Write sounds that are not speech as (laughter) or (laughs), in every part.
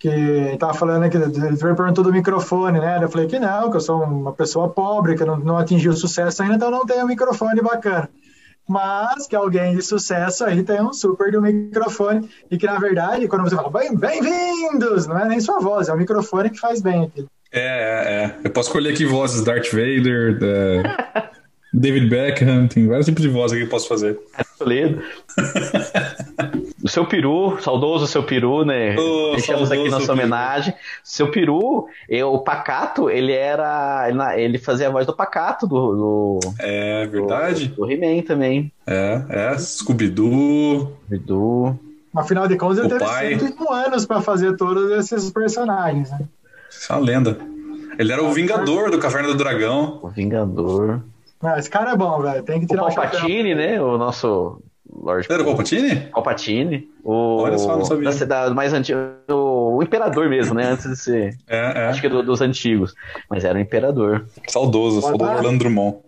que tava falando que ele perguntou do microfone, né? Eu falei que não, que eu sou uma pessoa pobre, que não, não atingiu sucesso ainda, então não tenho um microfone bacana. Mas que alguém de sucesso aí tem um super do microfone e que, na verdade, quando você fala bem-vindos, não é nem sua voz, é o microfone que faz bem aquilo. É, é, é. Eu posso escolher aqui vozes Darth Vader, da... (laughs) David Beckham, tem vários tipos de voz aqui que eu posso fazer. Toledo. (laughs) seu peru, saudoso seu peru, né? Oh, Deixamos aqui nossa homenagem. Seu peru, eu, o Pacato, ele era. Ele fazia a voz do Pacato do. do é verdade. Do, do He-Man também. É, é. Scooby-Doo. Scooby-Doo. Afinal de contas, ele teve pai. 101 anos para fazer todos esses personagens, né? Isso é uma lenda. Ele era o Vingador do Caverna do Dragão. O Vingador. Ah, esse cara é bom, velho. Tem que tirar o Palpatine, né? O nosso Lord. Era o Palpatine? Palpatine. O... Olha só, não sabia. Da, da mais antigo. O... o, Imperador mesmo, né? Antes de ser. É, é. Acho que do, dos antigos. Mas era o Imperador. Saudoso, saudoso Orlando Drummond.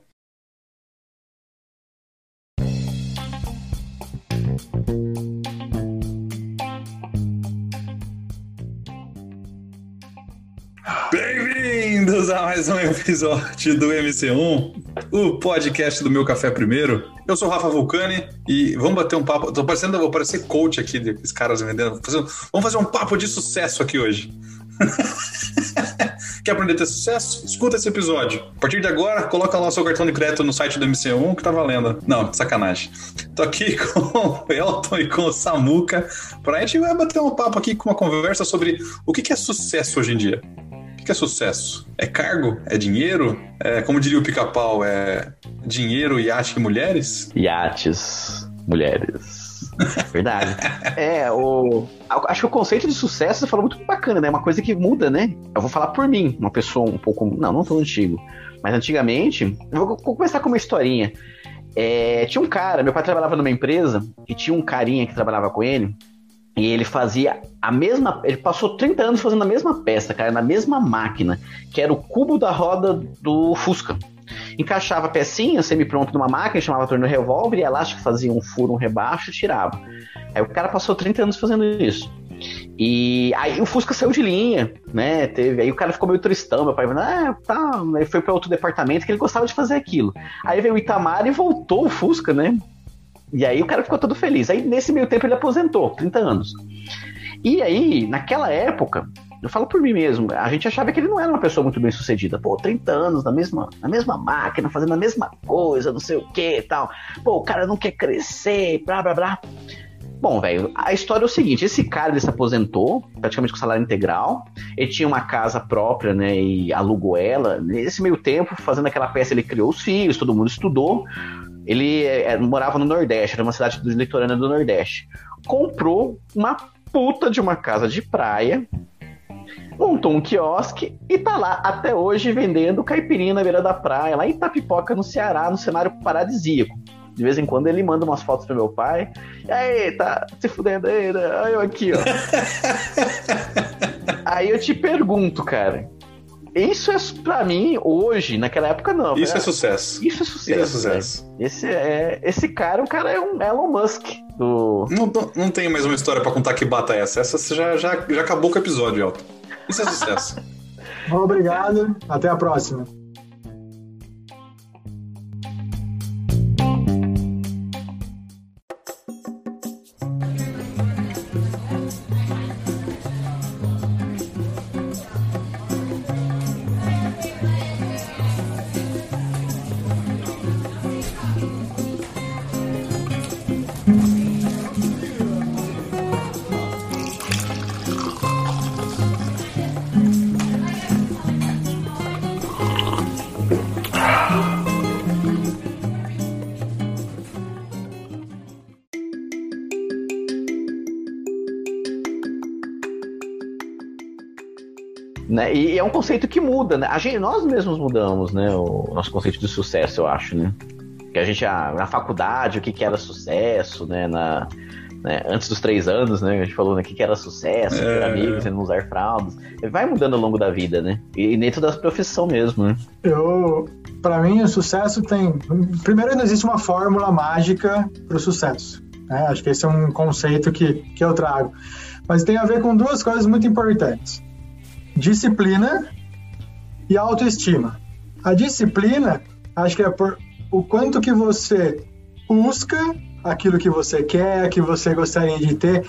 Bem-vindos a mais um episódio do MC1, o podcast do Meu Café Primeiro. Eu sou o Rafa Vulcani e vamos bater um papo. Tô parecendo, vou parecer coach aqui, desses caras vendendo. Vamos fazer um papo de sucesso aqui hoje. (laughs) Quer aprender a ter sucesso? Escuta esse episódio. A partir de agora, coloca lá o seu cartão de crédito no site do MC1 que tá valendo. Não, sacanagem. Tô aqui (laughs) com o Elton e com o Samuca pra gente vai bater um papo aqui com uma conversa sobre o que é sucesso hoje em dia. O que é sucesso? É cargo? É dinheiro? É, como diria o pica-pau, é dinheiro, iate e mulheres? Iates, mulheres. Verdade. (laughs) é, o. Acho que o conceito de sucesso você falou muito bacana, né? Uma coisa que muda, né? Eu vou falar por mim, uma pessoa um pouco. Não, não tão antigo. Mas antigamente. Eu vou começar com uma historinha. É, tinha um cara, meu pai trabalhava numa empresa e tinha um carinha que trabalhava com ele e ele fazia a mesma. Ele passou 30 anos fazendo a mesma peça, cara, na mesma máquina, que era o cubo da roda do Fusca. Encaixava a pecinha semi-pronto numa máquina, chamava torno revólver, e elástico fazia um furo, um rebaixo e tirava. Aí o cara passou 30 anos fazendo isso. E aí o Fusca saiu de linha, né? Teve, aí o cara ficou meio tristão, meu pai falou, ah, tá, aí foi para outro departamento que ele gostava de fazer aquilo. Aí veio o Itamar e voltou o Fusca, né? E aí o cara ficou todo feliz. Aí nesse meio tempo ele aposentou, 30 anos. E aí, naquela época, eu falo por mim mesmo, a gente achava que ele não era uma pessoa muito bem sucedida. Pô, 30 anos na mesma, na mesma máquina, fazendo a mesma coisa, não sei o que e tal. Pô, o cara não quer crescer, blá blá blá. Bom, velho, a história é o seguinte: esse cara ele se aposentou, praticamente com salário integral. Ele tinha uma casa própria, né? E alugou ela. Nesse meio tempo, fazendo aquela peça, ele criou os filhos, todo mundo estudou. Ele é, morava no Nordeste, era uma cidade litorânea do Nordeste. Comprou uma puta de uma casa de praia, montou um quiosque e tá lá até hoje vendendo caipirinha na beira da praia, lá em Itapipoca, no Ceará, no cenário paradisíaco. De vez em quando ele manda umas fotos pro meu pai. E aí, tá se fudendo aí, né? Aí eu aqui, ó. (laughs) aí eu te pergunto, cara. Isso é pra mim, hoje, naquela época, não. Isso né? é sucesso. Isso é sucesso. Isso é sucesso. Né? Esse, é, esse cara, o cara é um Elon Musk. Do... Não, não tem mais uma história para contar que bata essa. Essa já, já, já acabou com o episódio, Elton. Isso é sucesso. (laughs) Obrigado. Até a próxima. Né? E é um conceito que muda, né? A gente, nós mesmos mudamos, né? O nosso conceito de sucesso, eu acho, né? Que a gente, na faculdade, o que, que era sucesso, né? Na, né? Antes dos três anos, né? A gente falou né? o que, que era sucesso, é... ter amigos, não usar fraldas. Vai mudando ao longo da vida, né? E dentro da profissão mesmo, né? Eu, para mim, o sucesso tem. Primeiro, não existe uma fórmula mágica para o sucesso. Né? Acho que esse é um conceito que, que eu trago. Mas tem a ver com duas coisas muito importantes: disciplina e autoestima. A disciplina, acho que é por o quanto que você busca aquilo que você quer, que você gostaria de ter,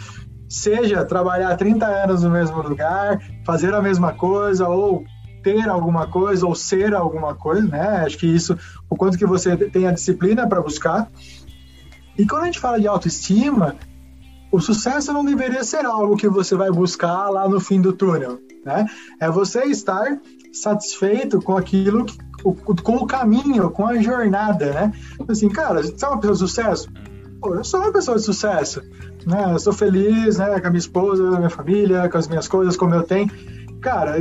seja trabalhar 30 anos no mesmo lugar, fazer a mesma coisa ou ter alguma coisa ou ser alguma coisa, né? Acho que isso, o quanto que você tem a disciplina para buscar. E quando a gente fala de autoestima, o sucesso não deveria ser algo que você vai buscar lá no fim do túnel, né? É você estar satisfeito com aquilo, com o caminho, com a jornada, né? Assim, cara, você é uma pessoa de sucesso? Pô, eu sou uma pessoa de sucesso, né? Eu sou feliz, né? Com a minha esposa, com a minha família, com as minhas coisas, como eu tenho. Cara,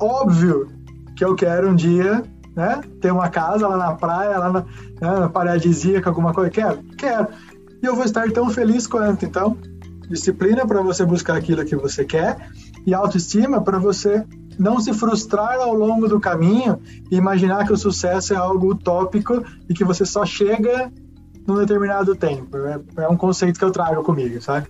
óbvio que eu quero um dia, né? Ter uma casa lá na praia, lá na, né, na paradisíaca, alguma coisa. Quero? Quero e eu vou estar tão feliz quanto. Então, disciplina para você buscar aquilo que você quer e autoestima para você não se frustrar ao longo do caminho e imaginar que o sucesso é algo utópico e que você só chega num determinado tempo. É, é um conceito que eu trago comigo, sabe?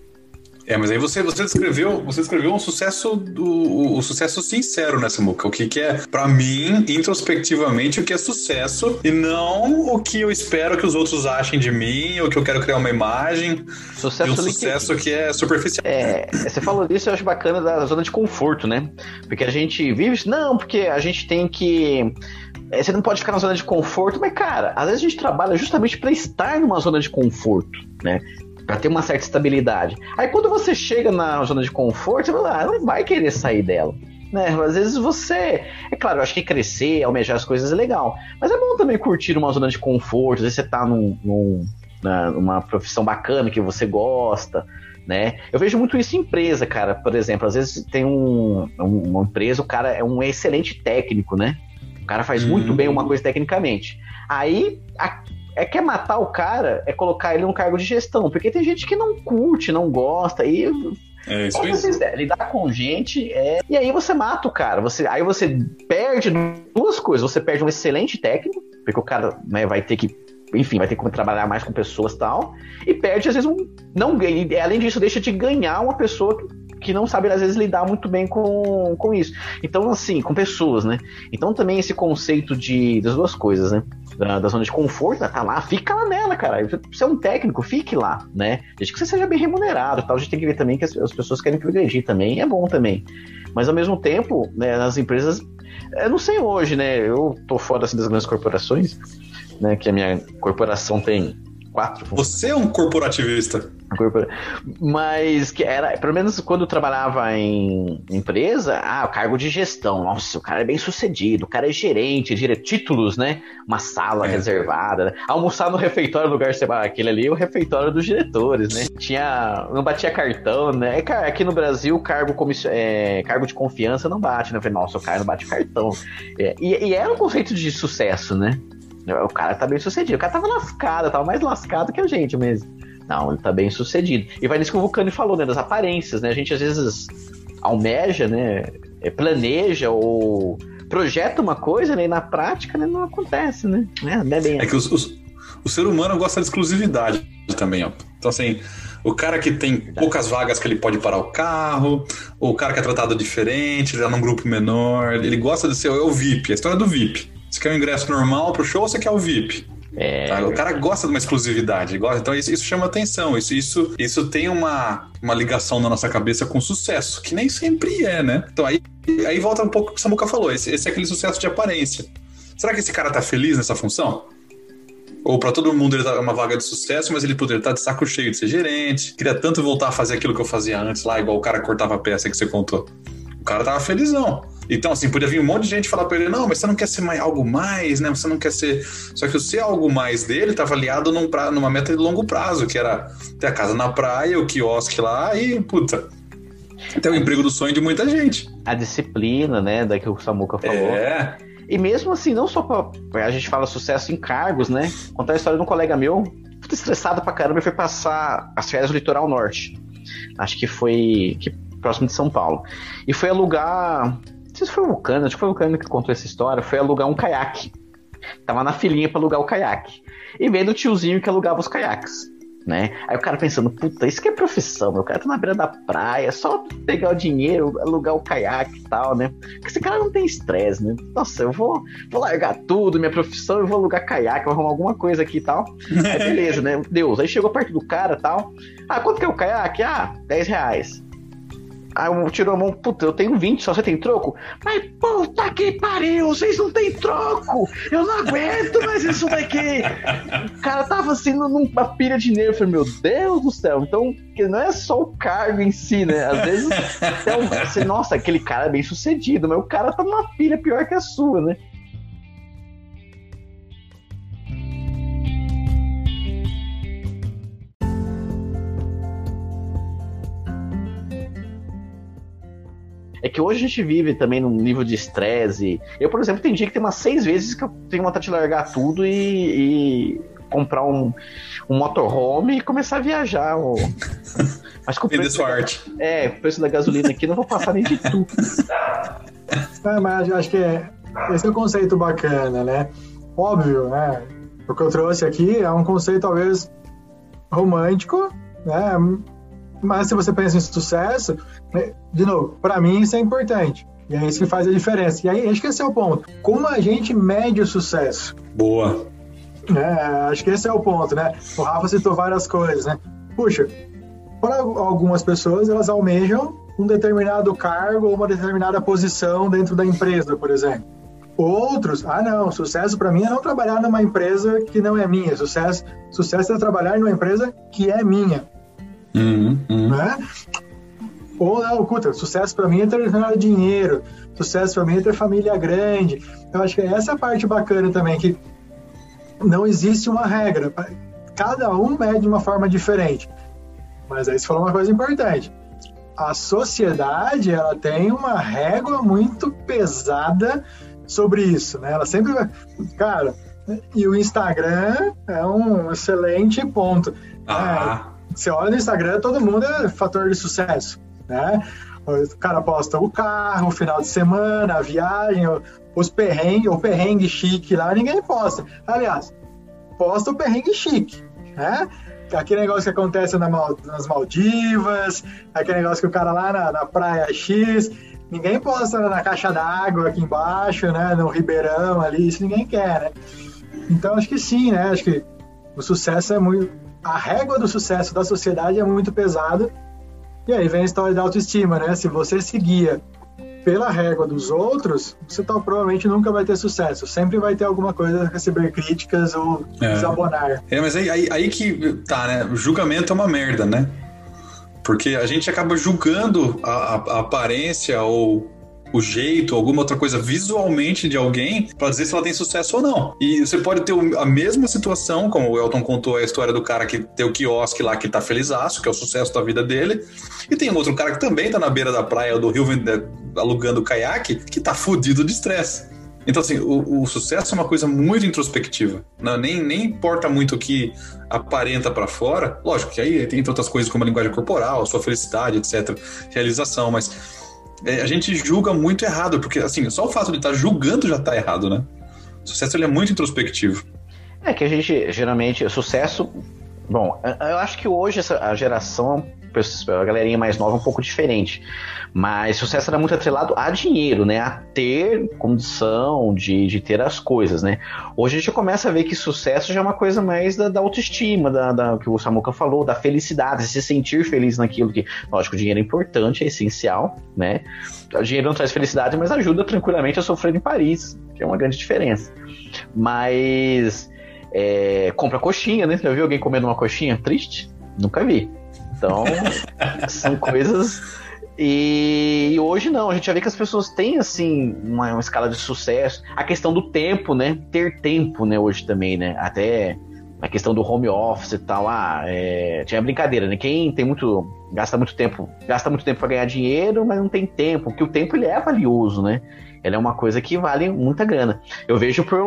É, mas aí você, você descreveu, você descreveu um sucesso do o, o sucesso sincero nessa muca. O que, que é, para mim, introspectivamente, o que é sucesso e não o que eu espero que os outros achem de mim, ou que eu quero criar uma imagem. Sucesso, e um sucesso que... que é superficial. É, você falou disso, eu acho bacana da zona de conforto, né? Porque a gente vive, não, porque a gente tem que é, você não pode ficar na zona de conforto, mas cara, às vezes a gente trabalha justamente para estar numa zona de conforto, né? Para ter uma certa estabilidade. Aí quando você chega na zona de conforto, você fala, ah, não vai querer sair dela. Né? Às vezes você. É claro, eu acho que crescer, almejar as coisas é legal. Mas é bom também curtir uma zona de conforto. Às vezes você tá num, num, numa profissão bacana que você gosta. Né? Eu vejo muito isso em empresa, cara. Por exemplo, às vezes tem um, uma empresa, o cara é um excelente técnico, né? O cara faz uhum. muito bem uma coisa tecnicamente. Aí a, é quer matar o cara, é colocar ele num cargo de gestão, porque tem gente que não curte, não gosta, e é isso aí. lidar com gente é. E aí você mata o cara. Você, aí você perde duas coisas. Você perde um excelente técnico, porque o cara né, vai ter que. Enfim, vai ter que trabalhar mais com pessoas e tal. E perde, às vezes, um. Não ganha. Além disso, deixa de ganhar uma pessoa que não sabe, às vezes, lidar muito bem com, com isso. Então, assim, com pessoas, né? Então, também esse conceito de das duas coisas, né? Da, da zona de conforto, tá lá, fica lá nela, cara. Você é um técnico, fique lá, né? Desde que você seja bem remunerado tal. A gente tem que ver também que as, as pessoas querem progredir também, é bom também. Mas, ao mesmo tempo, né, nas empresas, eu não sei hoje, né? Eu tô fora assim, das grandes corporações, né? Que a minha corporação tem quatro. Você é um corporativista. Mas que era, pelo menos quando eu trabalhava em empresa, ah, o cargo de gestão. Nossa, o cara é bem sucedido, o cara é gerente, dire... títulos, né? Uma sala é. reservada. Né? Almoçar no refeitório, sei lá, aquele ali é o refeitório dos diretores, né? Tinha. Não batia cartão, né? É, aqui no Brasil, cargo, é, cargo de confiança não bate, né? Eu falei, nossa, o cara não bate cartão. É, e, e era um conceito de sucesso, né? O cara tá bem sucedido. O cara tava lascado, tava mais lascado que a gente mesmo. Não, ele tá bem sucedido. E vai nisso que o Vulcano falou, né? Das aparências, né? A gente às vezes almeja, né? É, planeja ou projeta uma coisa, né? E na prática né, não acontece, né? É, é, bem... é que os, os, o ser humano gosta de exclusividade também, ó. Então, assim, o cara que tem poucas vagas que ele pode parar o carro, ou o cara que é tratado diferente, ele tá num grupo menor, ele gosta de ser é o VIP, a história do VIP. Você quer o um ingresso normal pro show ou você quer o VIP? É... Tá? O cara gosta de uma exclusividade, gosta, então isso, isso, chama atenção, isso, isso, isso tem uma, uma ligação na nossa cabeça com sucesso, que nem sempre é, né? Então aí, aí volta um pouco o que o Samuca falou, esse, esse é aquele sucesso de aparência. Será que esse cara tá feliz nessa função? Ou para todo mundo ele tá uma vaga de sucesso, mas ele poderia estar tá de saco cheio de ser gerente, queria tanto voltar a fazer aquilo que eu fazia antes lá, igual o cara cortava a peça que você contou. O cara tava felizão. Então, assim, podia vir um monte de gente falar para ele: não, mas você não quer ser mais, algo mais, né? Você não quer ser. Só que o ser algo mais dele estava aliado num pra... numa meta de longo prazo, que era ter a casa na praia, o quiosque lá e, puta. Ter o emprego do sonho de muita gente. A disciplina, né? Da que o Samuca falou. É. E mesmo assim, não só pra. A gente fala sucesso em cargos, né? Contar a história de um colega meu, muito estressado pra caramba, e foi passar as férias no litoral norte. Acho que foi. Que, próximo de São Paulo. E foi alugar sei se foi o Vulcano, acho que foi o Vulcano que contou essa história, foi alugar um caiaque. Tava na filinha para alugar o caiaque. E veio do tiozinho que alugava os caiaques. né? Aí o cara pensando, puta, isso que é profissão, meu cara tá na beira da praia, só pegar o dinheiro, alugar o caiaque e tal, né? Porque esse cara não tem estresse, né? Nossa, eu vou, vou largar tudo, minha profissão, eu vou alugar caiaque, vou arrumar alguma coisa aqui e tal. Aí beleza, né? Deus, aí chegou perto do cara e tal. Ah, quanto que é o caiaque? Ah, 10 reais. Aí um tirou a mão, puta, eu tenho 20, só você tem troco? Mas puta que pariu, vocês não tem troco! Eu não aguento mais isso daqui! O cara tava assim numa pilha de dinheiro, eu falei, meu Deus do céu, então que não é só o cargo em si, né? Às vezes, um, você, nossa, aquele cara é bem sucedido, mas o cara tá numa pilha pior que a sua, né? É que hoje a gente vive também num nível de estresse. Eu, por exemplo, tem dia que tem umas seis vezes que eu tenho vontade de largar tudo e, e comprar um, um motorhome e começar a viajar. Ou... Mas com o preço da, é, o preço da gasolina aqui não vou passar nem de tudo. É, mas acho que é, esse é um conceito bacana, né? Óbvio, né? O que eu trouxe aqui é um conceito talvez romântico, né? Mas se você pensa em sucesso, né, de novo, para mim isso é importante. E é isso que faz a diferença. E aí, acho que esse é o ponto. Como a gente mede o sucesso? Boa. É, acho que esse é o ponto, né? O Rafa citou várias coisas, né? Puxa, para algumas pessoas, elas almejam um determinado cargo ou uma determinada posição dentro da empresa, por exemplo. Outros, ah não, sucesso para mim é não trabalhar numa empresa que não é minha. Sucesso, sucesso é trabalhar numa empresa que é minha. Uhum, uhum. Né? Ou não, puta, sucesso para mim é ter dinheiro, sucesso para mim é ter família grande. Eu acho que essa é a parte bacana também, que não existe uma regra. Cada um mede de uma forma diferente. Mas aí você falou uma coisa importante. A sociedade, ela tem uma régua muito pesada sobre isso, né? Ela sempre vai... Cara, e o Instagram é um excelente ponto. Ah. É, você olha no Instagram, todo mundo é fator de sucesso né? O cara posta o carro, o final de semana, a viagem, os perrengues, o perrengue chique lá, ninguém posta. Aliás, posta o perrengue chique, né? Aquele negócio que acontece na, nas Maldivas, aquele negócio que o cara lá na, na praia X, ninguém posta na caixa d'água aqui embaixo, né? No Ribeirão ali, isso ninguém quer, né? Então acho que sim, né? Acho que o sucesso é muito. A régua do sucesso da sociedade é muito pesada e aí vem a história da autoestima, né? Se você seguia pela régua dos outros, você tá, provavelmente nunca vai ter sucesso. Sempre vai ter alguma coisa a receber críticas ou é. desabonar. É, mas aí, aí, aí, que tá, né? O julgamento é uma merda, né? Porque a gente acaba julgando a, a aparência ou o jeito, alguma outra coisa visualmente de alguém para dizer se ela tem sucesso ou não. E você pode ter a mesma situação, como o Elton contou a história do cara que tem o quiosque lá que tá felizaço, que é o sucesso da vida dele, e tem um outro cara que também tá na beira da praia do rio alugando caiaque, que tá fudido de estresse. Então, assim, o, o, sucesso é uma coisa muito introspectiva. Não, nem, nem importa muito o que aparenta para fora. Lógico que aí tem outras coisas como a linguagem corporal, a sua felicidade, etc. Realização, mas é, a gente julga muito errado, porque assim, só o fato de estar tá julgando já está errado, né? O sucesso ele é muito introspectivo. É que a gente, geralmente, sucesso. Bom, eu acho que hoje essa, a geração a galerinha mais nova é um pouco diferente. Mas sucesso era muito atrelado a dinheiro, né? A ter condição de, de ter as coisas, né? Hoje a gente começa a ver que sucesso já é uma coisa mais da, da autoestima, da, da, que o Samuca falou, da felicidade, se sentir feliz naquilo que, lógico, o dinheiro é importante, é essencial, né? O dinheiro não traz felicidade, mas ajuda tranquilamente a sofrer em Paris, que é uma grande diferença. Mas é, compra coxinha, né? Já viu alguém comendo uma coxinha? Triste? Nunca vi. Então, são coisas. E, hoje não, a gente já vê que as pessoas têm assim uma, uma, escala de sucesso. A questão do tempo, né? Ter tempo, né? Hoje também, né? Até a questão do home office e tal. Ah, é, tinha brincadeira, né? Quem tem muito. gasta muito tempo, gasta muito tempo para ganhar dinheiro, mas não tem tempo, porque o tempo ele é valioso, né? Ele é uma coisa que vale muita grana. Eu vejo por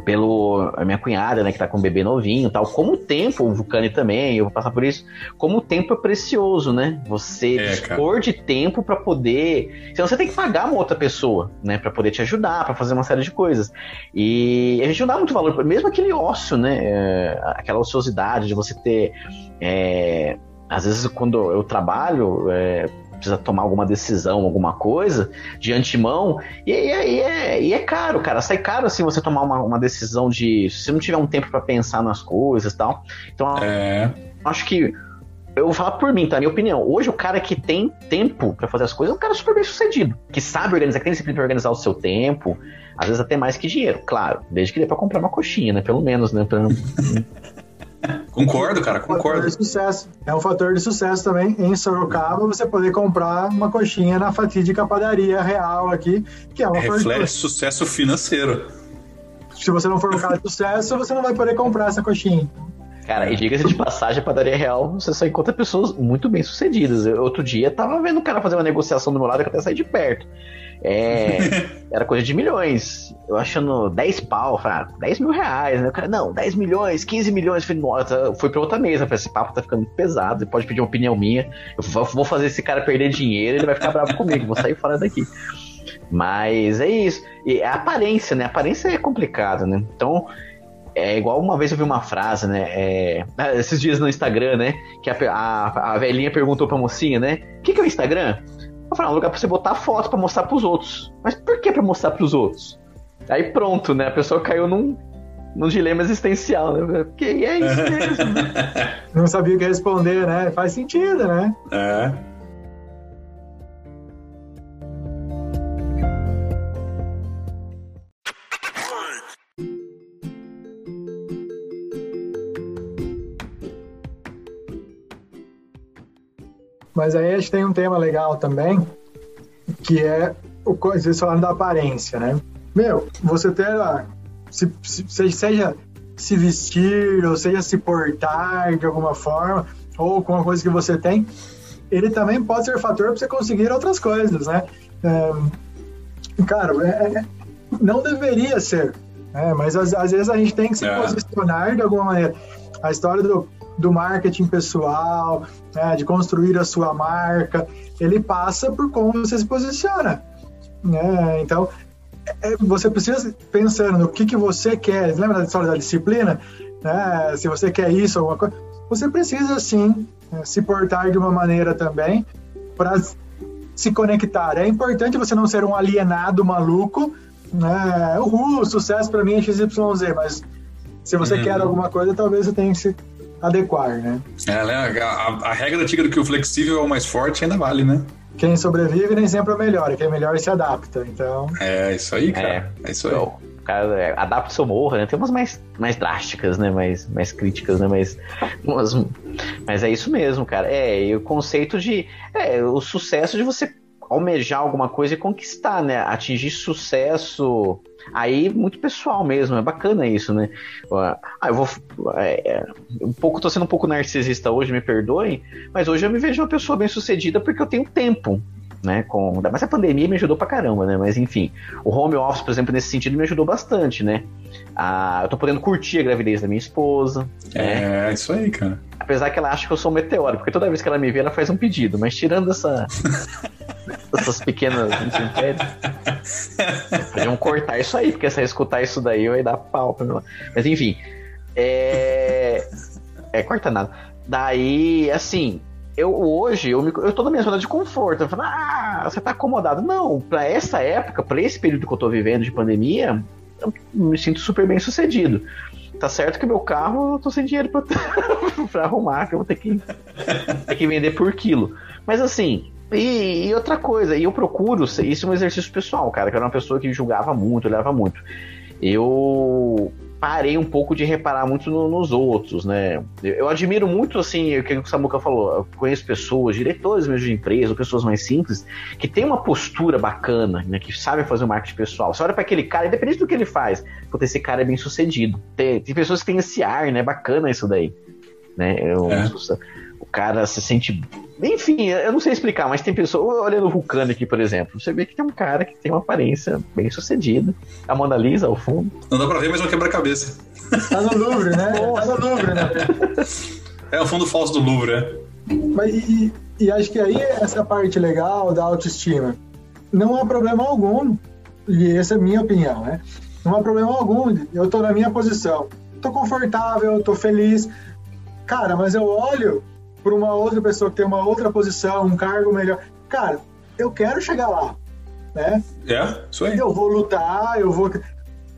pelo a minha cunhada, né, que tá com um bebê novinho, tal. Como o tempo, o Vulcani também, eu vou passar por isso. Como o tempo é precioso, né? Você é, dispor de tempo para poder, senão você tem que pagar uma outra pessoa, né, para poder te ajudar, para fazer uma série de coisas. E a gente não dá muito valor, mesmo aquele ócio, né, é, aquela ociosidade de você ter é, às vezes quando eu trabalho, é, precisa tomar alguma decisão, alguma coisa de antemão, e, e, e, é, e é caro, cara. Sai caro assim você tomar uma, uma decisão de. Se você não tiver um tempo para pensar nas coisas e tal. Então, é. acho que. Eu vou falar por mim, tá? Minha opinião. Hoje, o cara que tem tempo para fazer as coisas é um cara super bem sucedido. Que sabe organizar, que tem disciplina pra organizar o seu tempo. Às vezes até mais que dinheiro, claro. Desde que dê pra comprar uma coxinha, né? Pelo menos, né? Pra, (laughs) Concordo, cara, concordo. É um, sucesso. é um fator de sucesso também em Sorocaba você poder comprar uma coxinha na fatídica padaria real aqui, que é uma Reflete sucesso financeiro. Se você não for um cara de sucesso, você não vai poder comprar essa coxinha. Cara, e diga-se de passagem, a padaria real, você só encontra pessoas muito bem sucedidas. Eu, outro dia tava vendo o cara fazer uma negociação do meu lado que até saí de perto. É, (laughs) era coisa de milhões. Eu achando 10 pau, falei, ah, 10 mil reais, né? O cara, não, 10 milhões, 15 milhões. Falei, nossa, fui pra outra mesa. Falei, esse papo tá ficando pesado, você pode pedir uma opinião minha. Eu vou fazer esse cara perder dinheiro, ele vai ficar bravo comigo, vou sair fora daqui. Mas é isso. E a aparência, né? A aparência é complicado, né? Então, é igual uma vez eu vi uma frase, né? É, esses dias no Instagram, né? Que a, a, a velhinha perguntou pra mocinha, né? O que, que é o Instagram? Eu falei, é um lugar pra você botar foto pra mostrar pros outros. Mas por que pra mostrar pros outros? Aí pronto, né? A pessoa caiu num, num dilema existencial, né? Porque é isso mesmo. (laughs) Não sabia o que responder, né? Faz sentido, né? É. Mas aí a gente tem um tema legal também, que é o vocês falando da aparência, né? Meu, você ter lá, se, se, seja se vestir, ou seja se portar de alguma forma, ou com uma coisa que você tem, ele também pode ser fator para você conseguir outras coisas, né? É, cara, é, é, não deveria ser, né? mas às, às, vezes a gente tem que se é. posicionar de alguma maneira. A história do do marketing pessoal, né, de construir a sua marca, ele passa por como você se posiciona. Né? Então, é, você precisa pensando no que, que você quer. Lembra da história da disciplina? Né? Se você quer isso, alguma coisa, você precisa sim né, se portar de uma maneira também para se conectar. É importante você não ser um alienado maluco. Né? O sucesso para mim é XYZ, mas se você uhum. quer alguma coisa, talvez você tenha que se adequar, né? É, né? A, a, regra antiga do que o flexível é o mais forte ainda vale, né? Quem sobrevive nem sempre é o melhor, quem é melhor se adapta, então... É, isso aí, cara. É, é isso aí. Então, cara é, adapta ou morra, né? Tem umas mais, mais drásticas, né? Mais, mais críticas, né? Mas, umas, mas é isso mesmo, cara. É, e o conceito de... É, o sucesso de você almejar alguma coisa e conquistar, né? Atingir sucesso Aí, muito pessoal mesmo, é bacana isso, né? Ah, eu vou. É, é, um pouco, tô sendo um pouco narcisista hoje, me perdoem, mas hoje eu me vejo uma pessoa bem sucedida porque eu tenho tempo. Né, com, mas a pandemia me ajudou pra caramba, né? Mas enfim, o home office, por exemplo, nesse sentido me ajudou bastante, né? Ah, eu tô podendo curtir a gravidez da minha esposa. É, né? isso aí, cara. Apesar que ela acha que eu sou um meteoro, porque toda vez que ela me vê, ela faz um pedido. Mas tirando essa, (laughs) essas pequenas podiam cortar isso aí, porque se eu escutar isso daí, vai dar pau pra mim. Mas enfim, é. É, corta nada. Daí, assim, eu hoje, eu, me, eu tô na minha zona de conforto. Eu falo, ah, você tá acomodado. Não, pra essa época, pra esse período que eu tô vivendo de pandemia, eu me sinto super bem sucedido. Tá certo que meu carro eu tô sem dinheiro pra, (laughs) pra arrumar, que eu vou ter que, ter que vender por quilo. Mas assim, e, e, outra coisa, e eu procuro, isso é um exercício pessoal, cara, que era uma pessoa que julgava muito, olhava muito. Eu parei um pouco de reparar muito no, nos outros, né? Eu, eu, admiro muito, assim, o que o Samuca falou, eu conheço pessoas, diretores mesmo de empresa, pessoas mais simples, que tem uma postura bacana, né? Que sabem fazer o marketing pessoal. Você olha para aquele cara, independente do que ele faz, porque esse cara é bem sucedido. Tem, tem pessoas que têm esse ar, né? Bacana isso daí. Né? Eu, é. O cara se sente Enfim, eu não sei explicar, mas tem pessoa, olhando o Vulcano aqui, por exemplo, você vê que tem um cara que tem uma aparência bem sucedida. A Mona Lisa ao fundo. Não dá pra ver, mas é um quebra-cabeça. Tá no Louvre, né? (laughs) Tá no Louvre, né? É o fundo falso do Louvre, é. Mas, e, e acho que aí essa parte legal da autoestima. Não há problema algum, e essa é a minha opinião, né? Não há problema algum, eu tô na minha posição. Tô confortável, tô feliz. Cara, mas eu olho para uma outra pessoa que tem uma outra posição, um cargo melhor. Cara, eu quero chegar lá, né? É, isso aí. Eu vou lutar, eu vou.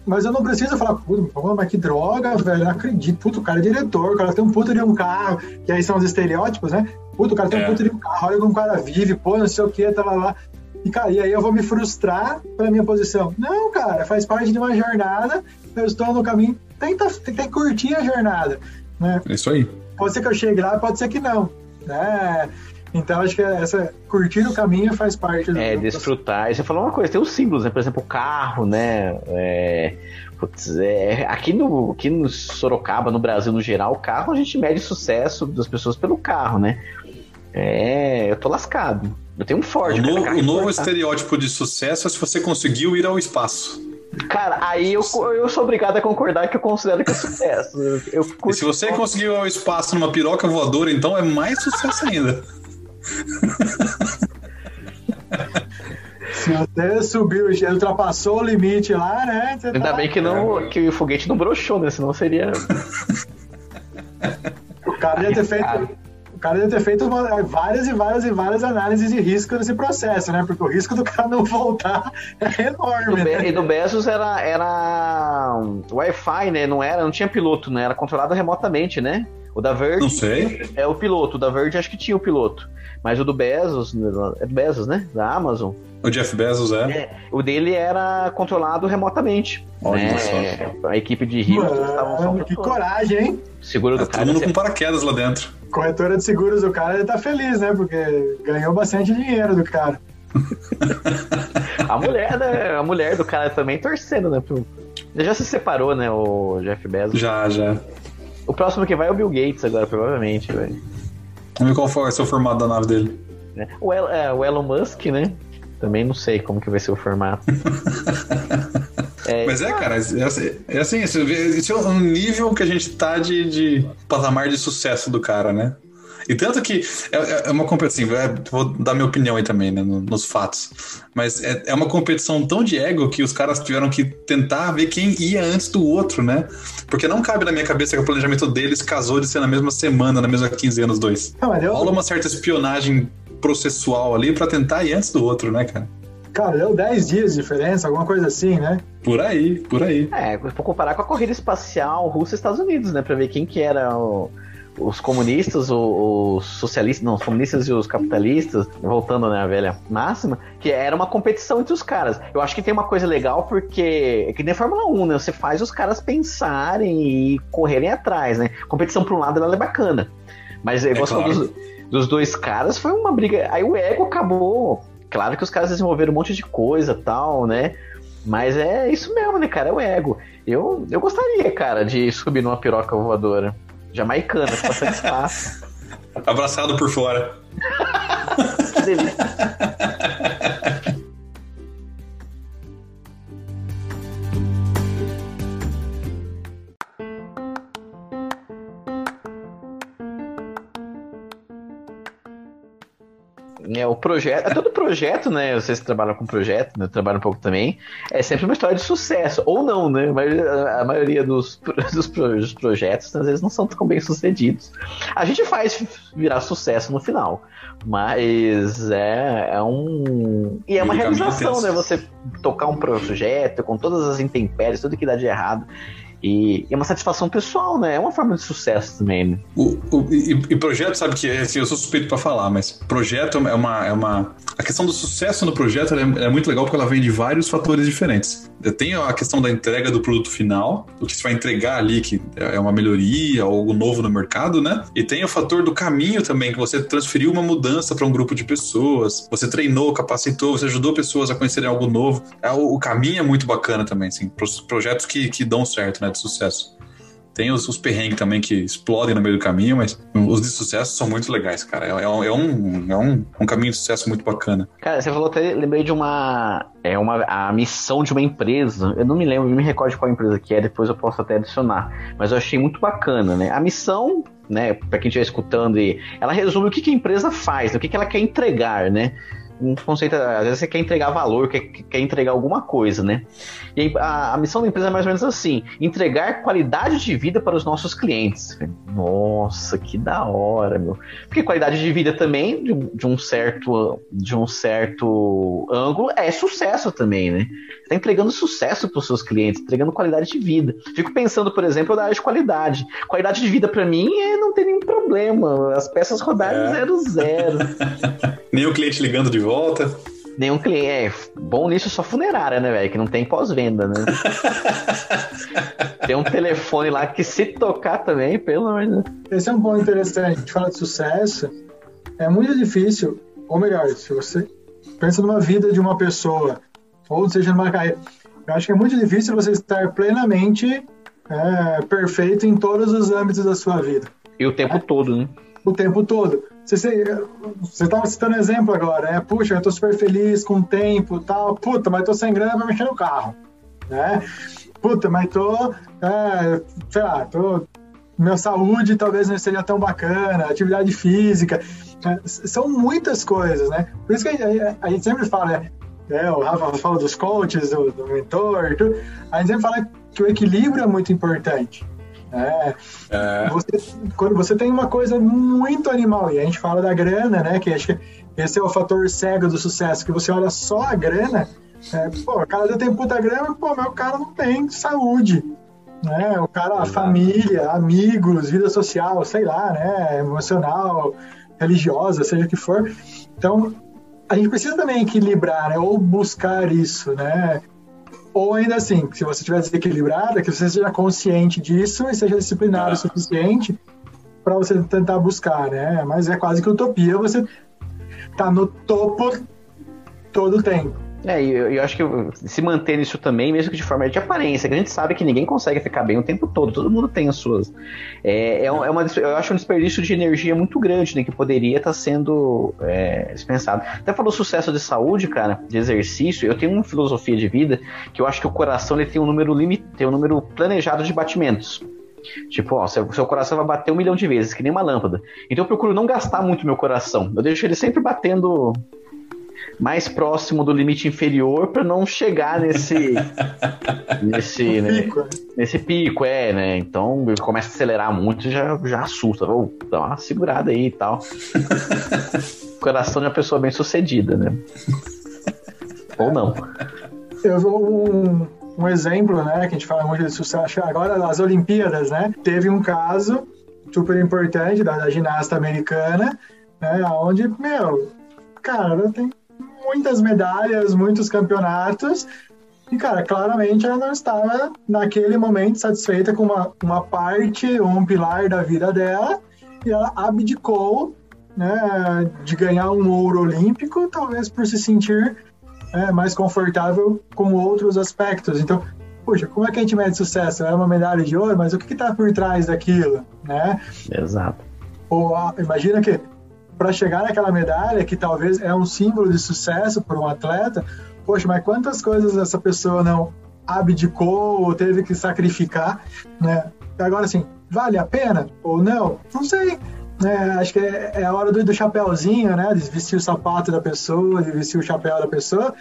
Mas eu não preciso falar, puta, mas que droga, velho, não acredito. Puta, o cara é diretor, o cara tem um puto de um carro, que aí são os estereótipos, né? Puta, o cara tem É. um puto de um carro, olha como o cara vive, pô, não sei o que, tá lá, lá. E, cara, e aí eu vou me frustrar pela minha posição. Não, cara, faz parte de uma jornada, eu estou no caminho, tenta, tenta curtir a jornada, né? É isso aí. Pode ser que eu chegue lá, pode ser que não, né? Então acho que essa curtir o caminho faz parte do É, desfrutar. E você falou uma coisa, tem os símbolos, né? Por exemplo, o carro, né? É, putz, é, aqui, no, aqui no Sorocaba, no Brasil no geral, o carro a gente mede sucesso das pessoas pelo carro, né? É, eu tô lascado. Eu tenho um Ford. O novo, o novo importado. estereótipo de sucesso é se você conseguiu ir ao espaço. Cara, aí eu, eu sou obrigado a concordar que eu considero que é sucesso. Eu, eu E se você conseguiu ir ao espaço numa piroca voadora, então é mais sucesso ainda. Se você subiu, já ultrapassou o limite lá, né? Você Ainda tá- bem que, não, que o foguete não broxou, né? Senão seria. O cara ia ter feito. O cara ia ter feito uma- várias e várias e várias análises de risco nesse processo, né? Porque o risco do cara não voltar (laughs) é Do enorme, Be- né? E do Bezos era, era um, Wi-Fi, né? Não era, não tinha piloto, né? Era controlado remotamente, né? O da Verge Não sei. é o piloto, o da Verge acho que tinha o piloto. Mas o do Bezos, é do Bezos, né? Da Amazon, O Jeff Bezos é. o dele era controlado remotamente. Olha né? A equipe de Rio só Mano, que coragem, hein? seguro do Todo cara. mundo com paraquedas lá dentro. Corretora de seguros do cara, ele tá feliz, né? Porque ganhou bastante dinheiro do cara. (laughs) A mulher, né? A mulher do cara também torcendo, né? Ele já se separou, né? O Jeff Bezos. Já, já. O próximo que vai é o Bill Gates agora, provavelmente, velho. Vamos ver qual vai ser o formato da nave dele. né? O, El- é, o Elon Musk, né? Também não sei como que vai ser o formato. (laughs) É, Mas é, cara, é, assim- é assim, esse esse é o nível que a gente tá de, de patamar de sucesso do cara, né? E tanto que é, é- é uma competição, é, vou dar minha opinião aí também, né, no- nos fatos. Mas é, é uma competição tão de ego que os caras tiveram que tentar ver quem ia antes do outro, né? Porque não cabe na minha cabeça que o planejamento deles casou de ser na mesma semana, na mesma quinzena, os dois. Ah, mas deu, Rola uma certa espionagem processual ali pra tentar ir antes do outro, né, cara? cara, deu 10 dias de diferença, alguma coisa assim, né? Por aí, por aí. É, vou comparar com a corrida espacial Rússia e Estados Unidos, né? Pra ver quem que era o- os comunistas, o- os socialistas, não, os comunistas e os capitalistas, voltando, né, a velha máxima, que era uma competição entre os caras. Eu acho que tem uma coisa legal porque, é que nem a Fórmula 1, né? Você faz os caras pensarem e correrem atrás, né? Competição por um lado ela é bacana. Mas é, igual claro. dos, dos dois caras, foi uma briga. Aí o ego acabou. Claro que os caras desenvolveram um monte de coisa tal, né? Mas é isso mesmo, né, cara? É o ego. Eu, eu gostaria, cara, de subir numa piroca voadora. Jamaicana, com bastante espaço. Abraçado por fora. (laughs) Que delícia. É, o projeto, é todo projeto, né? Vocês trabalham com projeto, né? Eu trabalho um pouco também. É sempre uma história de sucesso, ou não, né? A, a maioria dos, (laughs) dos, dos projetos, às vezes, não são tão bem sucedidos. A gente faz virar sucesso no final, mas é, é um. E é uma realização, né? Você tocar um projeto com todas as intempéries, tudo que dá de errado. E é uma satisfação pessoal, né? É uma forma de sucesso também, né? O, o- e, e projeto, sabe que assim, eu sou suspeito pra falar, mas projeto é uma, é uma. A questão do sucesso no projeto é, é muito legal porque ela vem de vários fatores diferentes. Tem a questão da entrega do produto final, o que você vai entregar ali, que é uma melhoria, algo novo no mercado, né? E tem o fator do caminho também, que você transferiu uma mudança para um grupo de pessoas, você treinou, capacitou, você ajudou pessoas a conhecerem algo novo. É, o, o caminho é muito bacana também, assim, projetos que, que dão certo, né? De sucesso. Tem os, os perrengues também que explodem no meio do caminho, mas os de sucesso são muito legais, cara. É, é, um, é, um, é um, um caminho de sucesso muito bacana. Cara, você falou até, lembrei de uma. É uma a missão de uma empresa. Eu não me lembro, não me recordo de qual empresa que é, depois eu posso até adicionar. Mas eu achei muito bacana, né? A missão né, para quem estiver escutando, e ela resume o que, que a empresa faz, o que, que ela quer entregar, né? Um conceito, às vezes você quer entregar valor, quer, quer entregar alguma coisa, né? E a, a, missão da empresa é mais ou menos assim: entregar qualidade de vida para os nossos clientes. Nossa, que da hora, meu. Porque qualidade de vida também, de, de um certo de um certo ângulo, é sucesso também, né? Você tá entregando sucesso para os seus clientes, entregando qualidade de vida. Fico pensando, por exemplo, na área de qualidade. Qualidade de vida para mim é não ter nenhum problema. As peças rodarem é. zero zero. (laughs) Nem o cliente ligando de volta. Nenhum cliente. É, bom nisso só funerária, né, velho? Que não tem pós-venda, né? (laughs) tem um telefone lá que se tocar também, pelo amor de Deus. Esse é um ponto interessante. A gente fala de sucesso. É muito difícil, ou melhor, se você pensa numa vida de uma pessoa, ou seja, numa carreira, eu acho que é muito difícil você estar plenamente é, perfeito em todos os âmbitos da sua vida. E o tempo é, todo, né? O tempo todo. Você estava citando exemplo agora, né? Puxa, eu estou super feliz com o tempo tal. Puta, mas estou sem grana para mexer no carro, né? Puta, mas tô, é, sei lá, tô, minha saúde talvez não seja tão bacana, atividade física, é, são muitas coisas, né? Por isso que a, a gente sempre fala, né? É, o Rafa fala dos coaches, do, do mentor, tudo. a gente sempre fala que o equilíbrio é muito importante. É. é. Você, quando você tem uma coisa muito animal, e a gente fala da grana, né? Que acho que esse é o fator cego do sucesso, que você olha só a grana, é, pô, o cara tem puta grana, pô, mas o cara não tem saúde. Né? O cara, a família, amigos, vida social, sei lá, né? Emocional, religiosa, seja o que for. Então, a gente precisa também equilibrar, né? Ou buscar isso, né? Ou ainda assim, se você estiver desequilibrada, que você seja consciente disso e seja disciplinado ah. o suficiente para você tentar buscar, né? Mas é quase que utopia você tá no topo todo o tempo. É, eu, eu acho que se manter nisso também, mesmo que de forma de aparência, que a gente sabe que ninguém consegue ficar bem o tempo todo, todo mundo tem as suas. É, é, uma, eu acho um desperdício de energia muito grande, né, que poderia estar tá sendo é, dispensado. Até falou sucesso de saúde, cara, de exercício. Eu tenho uma filosofia de vida que eu acho que o coração ele tem um número limite, tem um número planejado de batimentos. Tipo, ó, seu, seu coração vai bater um milhão de vezes, que nem uma lâmpada. Então eu procuro não gastar muito meu coração. Eu deixo ele sempre batendo mais próximo do limite inferior para não chegar nesse (laughs) nesse né, pico. Né? nesse pico, é, né? Então começa a acelerar muito, já já assusta, vou dar uma segurada aí e tal. (laughs) Coração de uma pessoa bem sucedida, né? Ou não. Eu vou um, um exemplo, né, que a gente fala muito de sucesso agora as Olimpíadas, né? Teve um caso super importante da, da ginasta americana, né, onde, meu, cara, tem muitas medalhas, muitos campeonatos. E, cara, claramente ela não estava, naquele momento, satisfeita com uma, uma parte, um pilar da vida dela. E ela abdicou né, de ganhar um ouro olímpico, talvez por se sentir é, mais confortável com outros aspectos. Então, puxa, como é que a gente mede sucesso? É uma medalha de ouro, mas o que está por trás daquilo, né? Exato. Ou imagina que para chegar naquela medalha, que talvez é um símbolo de sucesso para um atleta, poxa, mas quantas coisas essa pessoa não abdicou ou teve que sacrificar, né? Agora, assim, vale a pena ou não? Não sei. É, acho que é, é, a hora do, do chapéuzinho, né? De vestir o sapato da pessoa, de vestir o chapéu da pessoa,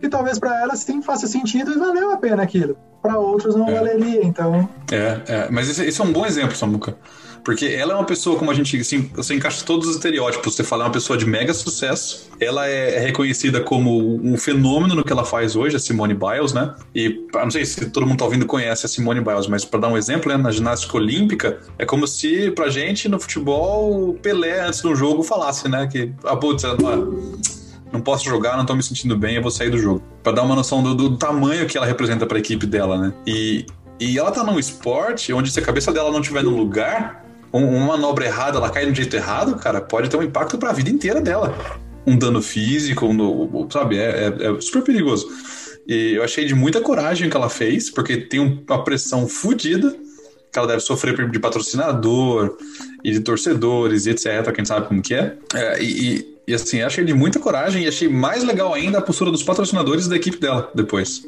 que talvez para ela sim faça sentido e valeu a pena aquilo. Para outros não é. valeria, então. É, é. mas esse, esse, é um bom exemplo, Samuca. Porque ela é uma pessoa, como a gente assim, você encaixa todos os estereótipos. Você fala, é uma pessoa de mega sucesso. Ela é, é reconhecida como um fenômeno no que ela faz hoje, a Simone Biles, né? E não sei se todo mundo tá ouvindo conhece a Simone Biles, mas para dar um exemplo, né, na ginástica olímpica, é como se pra gente no futebol, o Pelé antes do jogo falasse, né? Que, ah, putz, não posso jogar, não tô me sentindo bem, eu vou sair do jogo. Para dar uma noção do, do, tamanho que ela representa para a equipe dela, né? E, e ela tá num esporte onde se a cabeça dela não estiver no lugar, um, uma manobra errada, ela cai no jeito errado, cara, pode ter um impacto para a vida inteira dela. Um dano físico, um, sabe? É, é, é, super perigoso. E eu achei de muita coragem que ela fez, porque tem uma pressão fodida que ela deve sofrer de patrocinador e de torcedores e etc. Quem sabe como que é. é e, e, assim, achei de muita coragem e achei mais legal ainda a postura dos patrocinadores da equipe dela depois.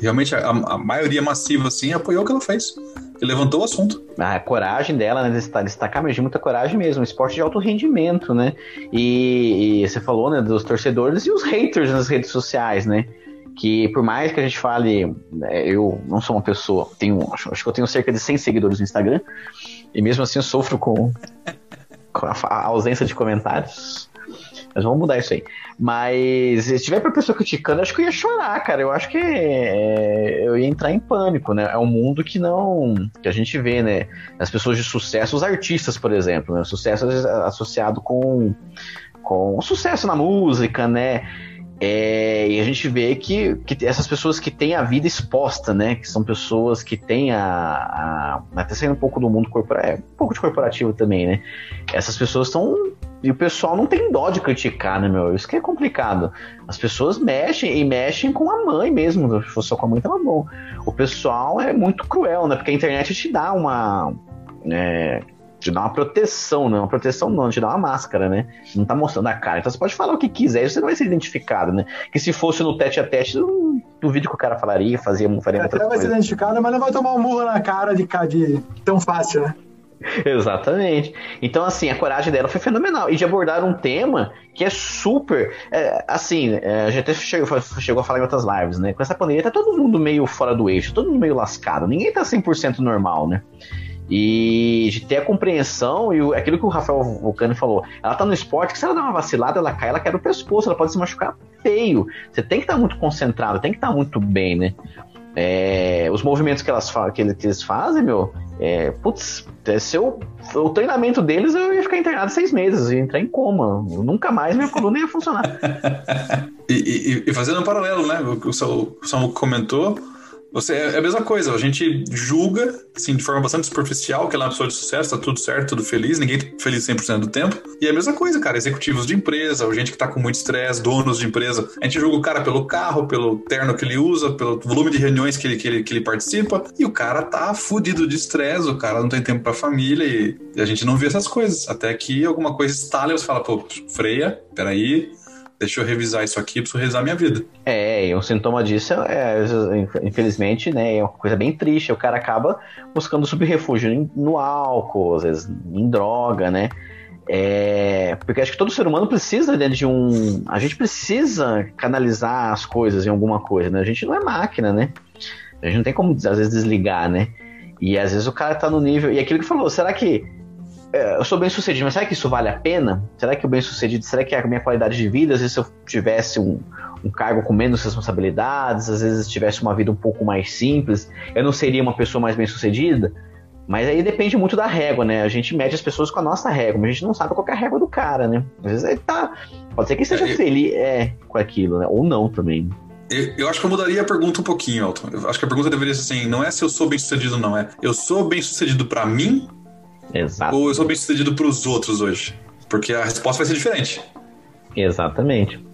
Realmente a, a maioria massiva, assim, apoiou o que ela fez. E levantou o assunto. A coragem dela, né? Destacar, mas de muita coragem mesmo. Esporte de alto rendimento, né? E, e, você falou, né, dos torcedores e os haters nas redes sociais, né? Que por mais que a gente fale, né, eu não sou uma pessoa, tenho, acho que eu tenho cerca de 100 seguidores no Instagram, e mesmo assim eu sofro com, (laughs) com a ausência de comentários. Mas vamos mudar isso aí. Mas se tiver pra pessoa criticando, acho que eu ia chorar, cara. Eu acho que é, eu ia entrar em pânico, né? É um mundo que não. que a gente vê, né? As pessoas de sucesso, os artistas, por exemplo, né? Sucesso associado com, com sucesso na música, né? É, e a gente vê que, que essas pessoas que têm a vida exposta, né? Que são pessoas que têm a. a até saindo um pouco do mundo corporativo, é, um pouco de corporativo também, né? Essas pessoas estão. E o pessoal não tem dó de criticar, né, meu? Isso que é complicado. As pessoas mexem e mexem com a mãe mesmo. Se fosse só com a mãe, tava bom. O pessoal é muito cruel, né? Porque a internet te dá uma. É, te dá uma proteção, né? Uma proteção não, te dá uma máscara, né? Não tá mostrando a cara. Então você pode falar o que quiser, você não vai ser identificado, né? Que se fosse no tete a tete, do vídeo que o cara falaria, fazia, faria outra coisa. vai ser identificado, mas não vai tomar um murro na cara de, de tão fácil, né? (laughs) Exatamente. Então, assim, a coragem dela foi fenomenal. E de abordar um tema que é super. É, assim, é, a gente até chegou, chegou, a falar em outras lives, né? Com essa pandemia, tá todo mundo meio fora do eixo, todo mundo meio lascado. Ninguém tá 100% normal, né? E de ter a compreensão e aquilo que o Rafael Vulcani falou. Ela tá no esporte que se ela dá uma vacilada, ela cai, ela quebra o pescoço, ela pode se machucar feio. Você tem que estar tá muito concentrado, tem que estar tá muito bem, né? É, os movimentos que, elas, que, eles fazem, meu, é, putz, é, se eu, o treinamento deles eu ia ficar internado seis meses, ia entrar em coma. Nunca mais minha coluna ia funcionar. (laughs) e, e, e, fazendo um paralelo, né? O que o Samu comentou, você, é a mesma coisa, a gente julga, assim, de forma bastante superficial, que ela é uma pessoa de sucesso, tá tudo certo, tudo feliz, ninguém tá feliz 100% do tempo. E é a mesma coisa, cara, executivos de empresa, gente que tá com muito estresse, donos de empresa. A gente julga o cara pelo carro, pelo terno que ele usa, pelo volume de reuniões que ele, que ele, que ele participa, e o cara tá fudido de estresse, o cara não tem tempo pra família, e, e a gente não vê essas coisas. Até que alguma coisa estala e você fala, pô, freia, peraí, deixa eu revisar isso aqui, preciso revisar minha vida. É, e um sintoma disso é, infelizmente, né, é uma coisa bem triste. O cara acaba buscando subrefúgio no álcool, às vezes em droga, né? É, porque acho que todo ser humano precisa né, de um. A gente precisa canalizar as coisas em alguma coisa, né? A gente não é máquina, né? A gente não tem como, às vezes, desligar, né? E às vezes o cara tá no nível. E aquilo que falou, será que é, eu sou bem sucedido, mas será que isso vale a pena? Será que o bem sucedido, será que a minha qualidade de vida, às vezes se eu tivesse um, um cargo com menos responsabilidades, às vezes tivesse uma vida um pouco mais simples, eu não seria uma pessoa mais bem sucedida? Mas aí depende muito da régua, né? A gente mede as pessoas com a nossa régua, mas a gente não sabe qual é a régua do cara, né? Às vezes ele tá. Pode ser que esteja é, feliz é, com aquilo, né? Ou não também. Eu, eu, acho que eu mudaria a pergunta um pouquinho, Elton. Eu acho que a pergunta deveria ser assim: não é se eu sou bem sucedido, não. É eu sou bem sucedido para mim Exato. Ou eu sou bem sucedido para os outros hoje? Porque a resposta vai ser diferente. Exatamente.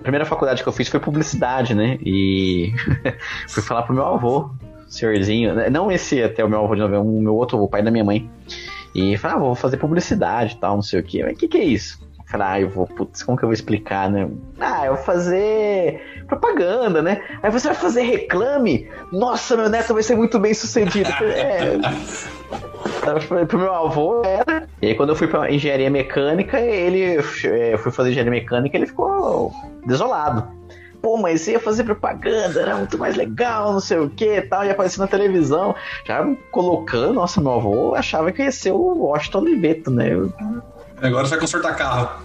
A primeira faculdade que eu fiz foi publicidade, né? E (laughs) fui falar pro meu avô, senhorzinho, né? não esse até o meu avô de novo, o meu outro avô, o pai da minha mãe. E falei, ah, vou fazer publicidade e tal, não sei o quê. Mas o que, que é isso? Falei, ah, eu vou, putz, como que eu vou explicar, né? Ah, eu vou fazer propaganda, né? Aí você vai fazer reclame? Nossa, meu neto vai ser muito bem sucedido. Falei, é. (laughs) pro meu avô era. E aí quando eu fui pra engenharia mecânica, ele. Eu fui fazer engenharia mecânica ele ficou desolado pô, mas você ia fazer propaganda, era muito mais legal, não sei o que tal, ia aparecer na televisão. Já colocando, nossa, meu avô achava que ia ser o Washington Oliveto, né? Agora você vai consertar carro.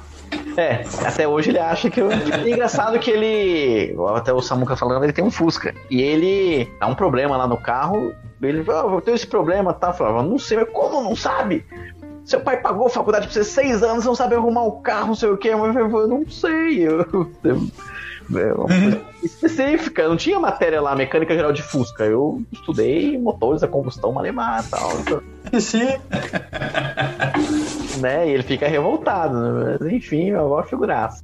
É, até hoje ele acha que. Eu... É engraçado que ele. Até o Samuca falando, ele tem um Fusca. E ele dá um problema lá no carro. Ele fala, oh, eu tenho esse problema, tá? Eu falava, não sei, mas como não sabe? Seu pai pagou a faculdade pra você seis anos, não sabe arrumar o carro, não sei o que. Eu, eu não sei. Eu É uma coisa específica. Não tinha matéria lá, mecânica geral de Fusca. Eu estudei motores a combustão malemar e tal. Então, (laughs) E se né? E ele fica revoltado. Né? Mas, enfim, uma boa figuraça.